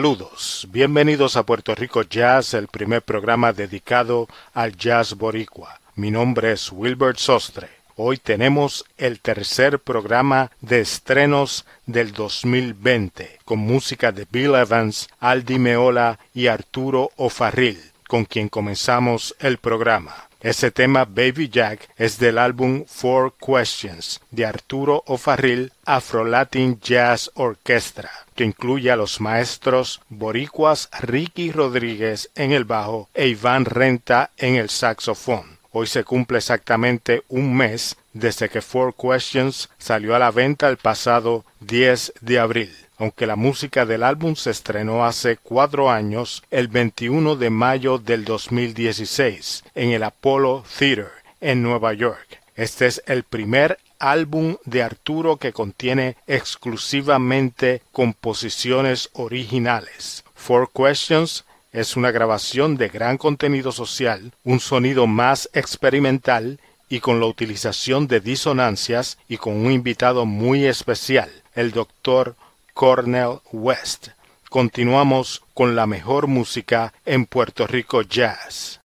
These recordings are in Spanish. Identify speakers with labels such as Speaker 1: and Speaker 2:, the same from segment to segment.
Speaker 1: Saludos, bienvenidos a Puerto Rico Jazz, el primer programa dedicado al jazz boricua. Mi nombre es Wilbert Sostre. Hoy tenemos el tercer programa de estrenos del 2020, con música de Bill Evans, Aldi Meola y Arturo Ofarril, con quien comenzamos el programa. Ese tema Baby Jack es del álbum Four Questions de Arturo Ofarril Afro Latin Jazz Orchestra, que incluye a los maestros boricuas Ricky Rodríguez en el bajo e Iván Renta en el saxofón. Hoy se cumple exactamente un mes desde que Four Questions salió a la venta el pasado 10 de abril aunque la música del álbum se estrenó hace cuatro años, el 21 de mayo del 2016, en el Apollo Theater, en Nueva York. Este es el primer álbum de Arturo que contiene exclusivamente composiciones originales. Four Questions es una grabación de gran contenido social, un sonido más experimental y con la utilización de disonancias y con un invitado muy especial, el doctor Cornell West. Continuamos con la mejor música en Puerto Rico Jazz.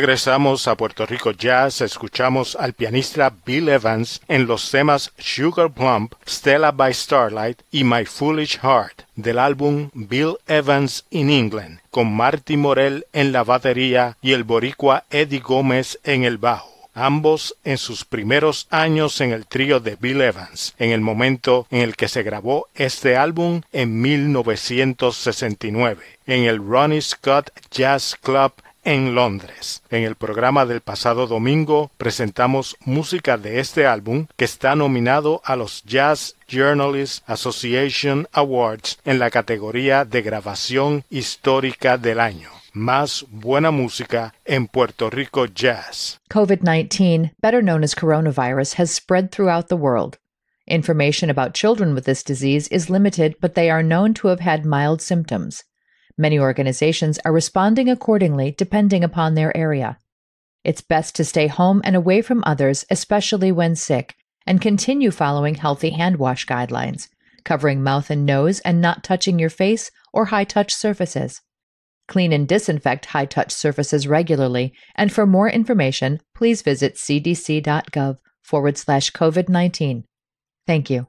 Speaker 1: Regresamos a Puerto Rico Jazz, escuchamos al pianista Bill Evans en los temas Sugar Plump, Stella by Starlight y My Foolish Heart del álbum Bill Evans in England, con Marty Morell en la batería y el boricua Eddie Gómez en el bajo. Ambos en sus primeros años en el trío de Bill Evans, en el momento en el que se grabó este álbum en 1969, en el Ronnie Scott Jazz Club en Londres. En el programa del pasado domingo presentamos música de este álbum que está nominado a los Jazz Journalists Association Awards en la categoría de grabación histórica del año. Más buena música en Puerto Rico Jazz.
Speaker 2: COVID 19, better known as coronavirus, has spread throughout the world. Information about children with this disease is limited, but they are known to have had mild symptoms. Many organizations are responding accordingly depending upon their area. It's best to stay home and away from others, especially when sick, and continue following healthy hand wash guidelines, covering mouth and nose and not touching your face or high touch surfaces. Clean and disinfect high touch surfaces regularly, and for more information, please visit cdc.gov forward slash COVID 19. Thank you.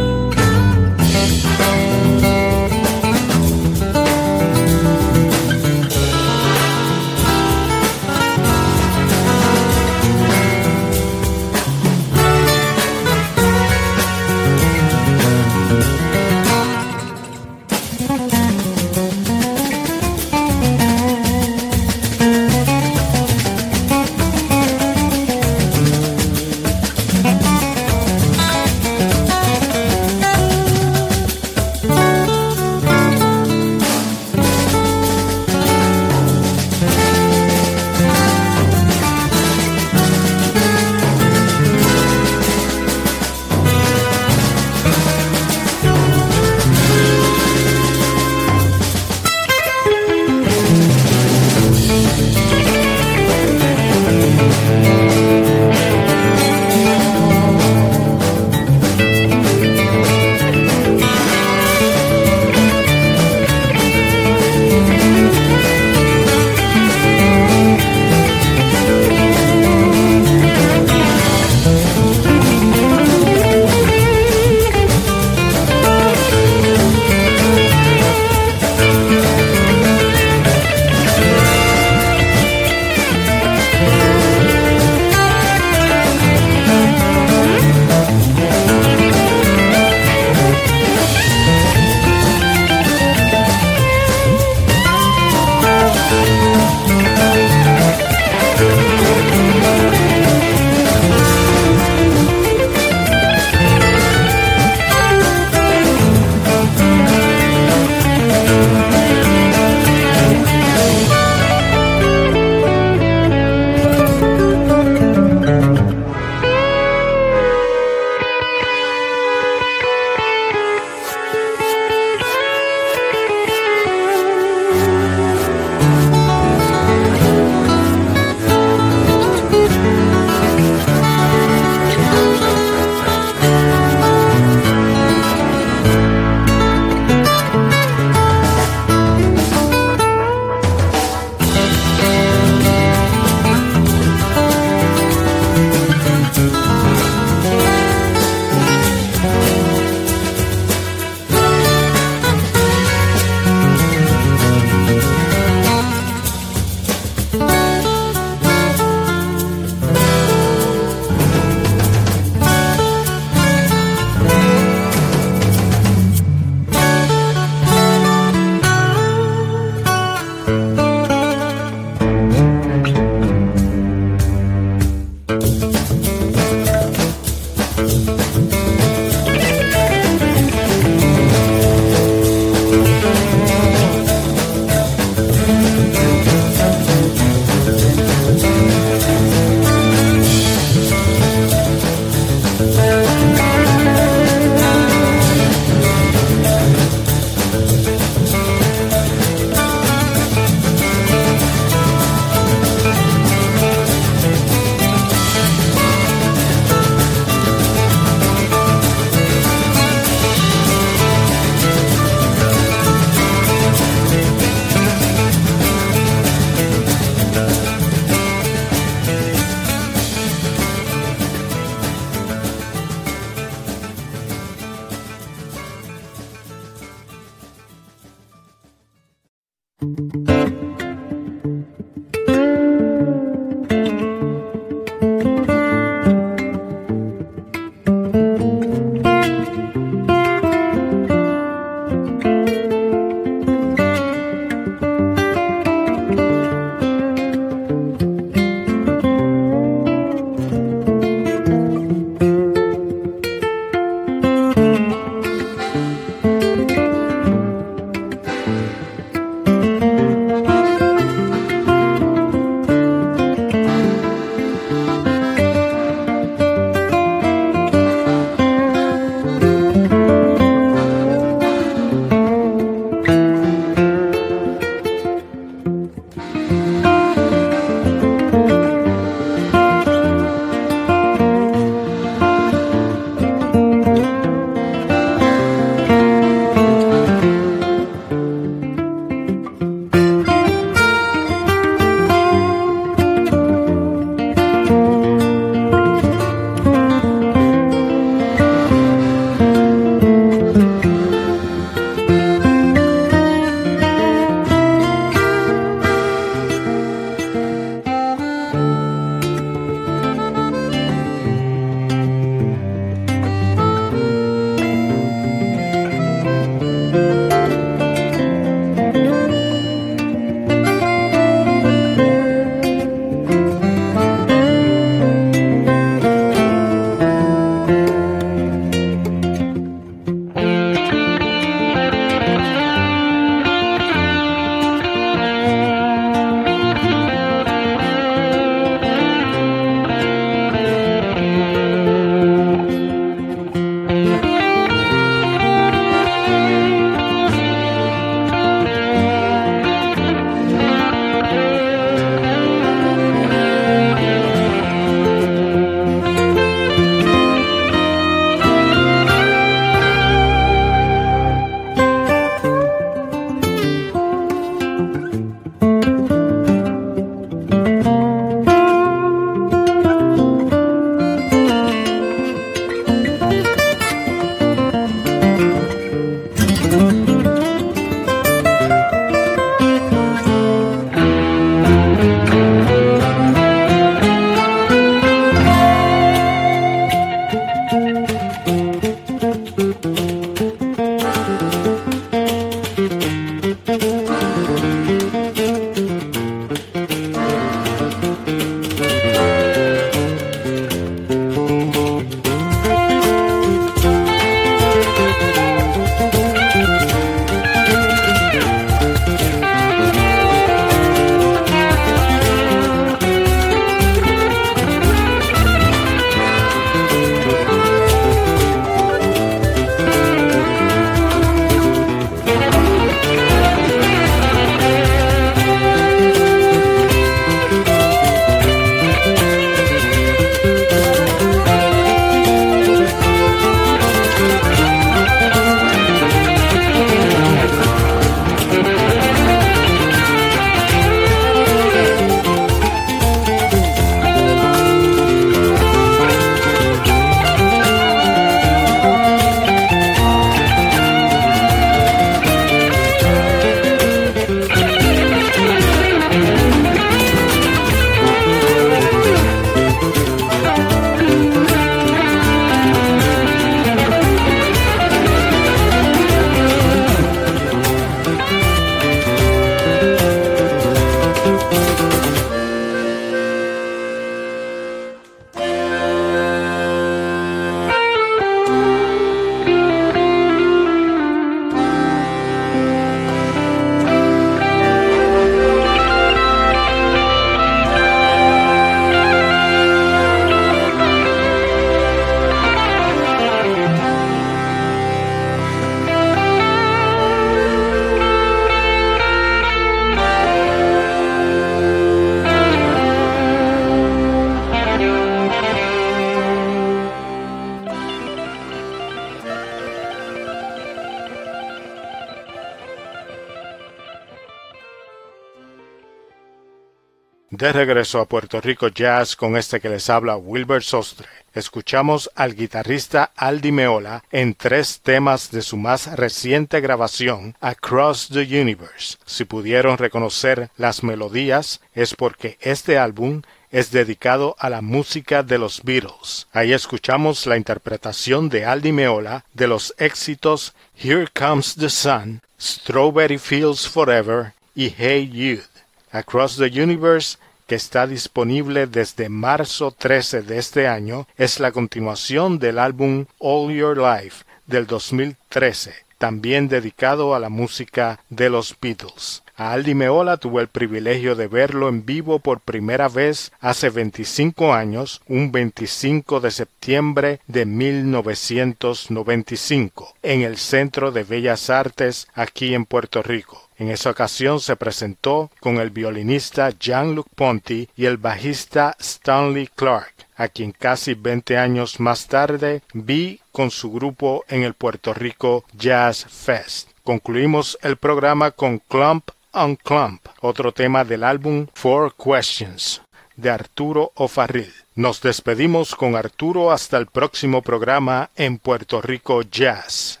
Speaker 1: De regreso a Puerto Rico Jazz con este que les habla Wilbur Sostre. Escuchamos al guitarrista Aldi Meola en tres temas de su más reciente grabación, Across the Universe. Si pudieron reconocer las melodías, es porque este álbum es dedicado a la música de los Beatles. Ahí escuchamos la interpretación de Aldi Meola de los éxitos Here Comes the Sun, Strawberry Fields Forever y Hey Youth. Across the Universe que está disponible desde marzo 13 de este año, es la continuación del álbum All Your Life del 2013, también dedicado a la música de los Beatles. A Aldi Meola tuvo el privilegio de verlo en vivo por primera vez hace 25 años, un 25 de septiembre de 1995, en el Centro de Bellas Artes aquí en Puerto Rico. En esa ocasión se presentó con el violinista Jean-Luc Ponty y el bajista Stanley Clark, a quien casi 20 años más tarde vi con su grupo en el Puerto Rico Jazz Fest. Concluimos el programa con Clump on Clump, otro tema del álbum Four Questions de Arturo O'Farrill. Nos despedimos con Arturo hasta el próximo programa en Puerto Rico Jazz.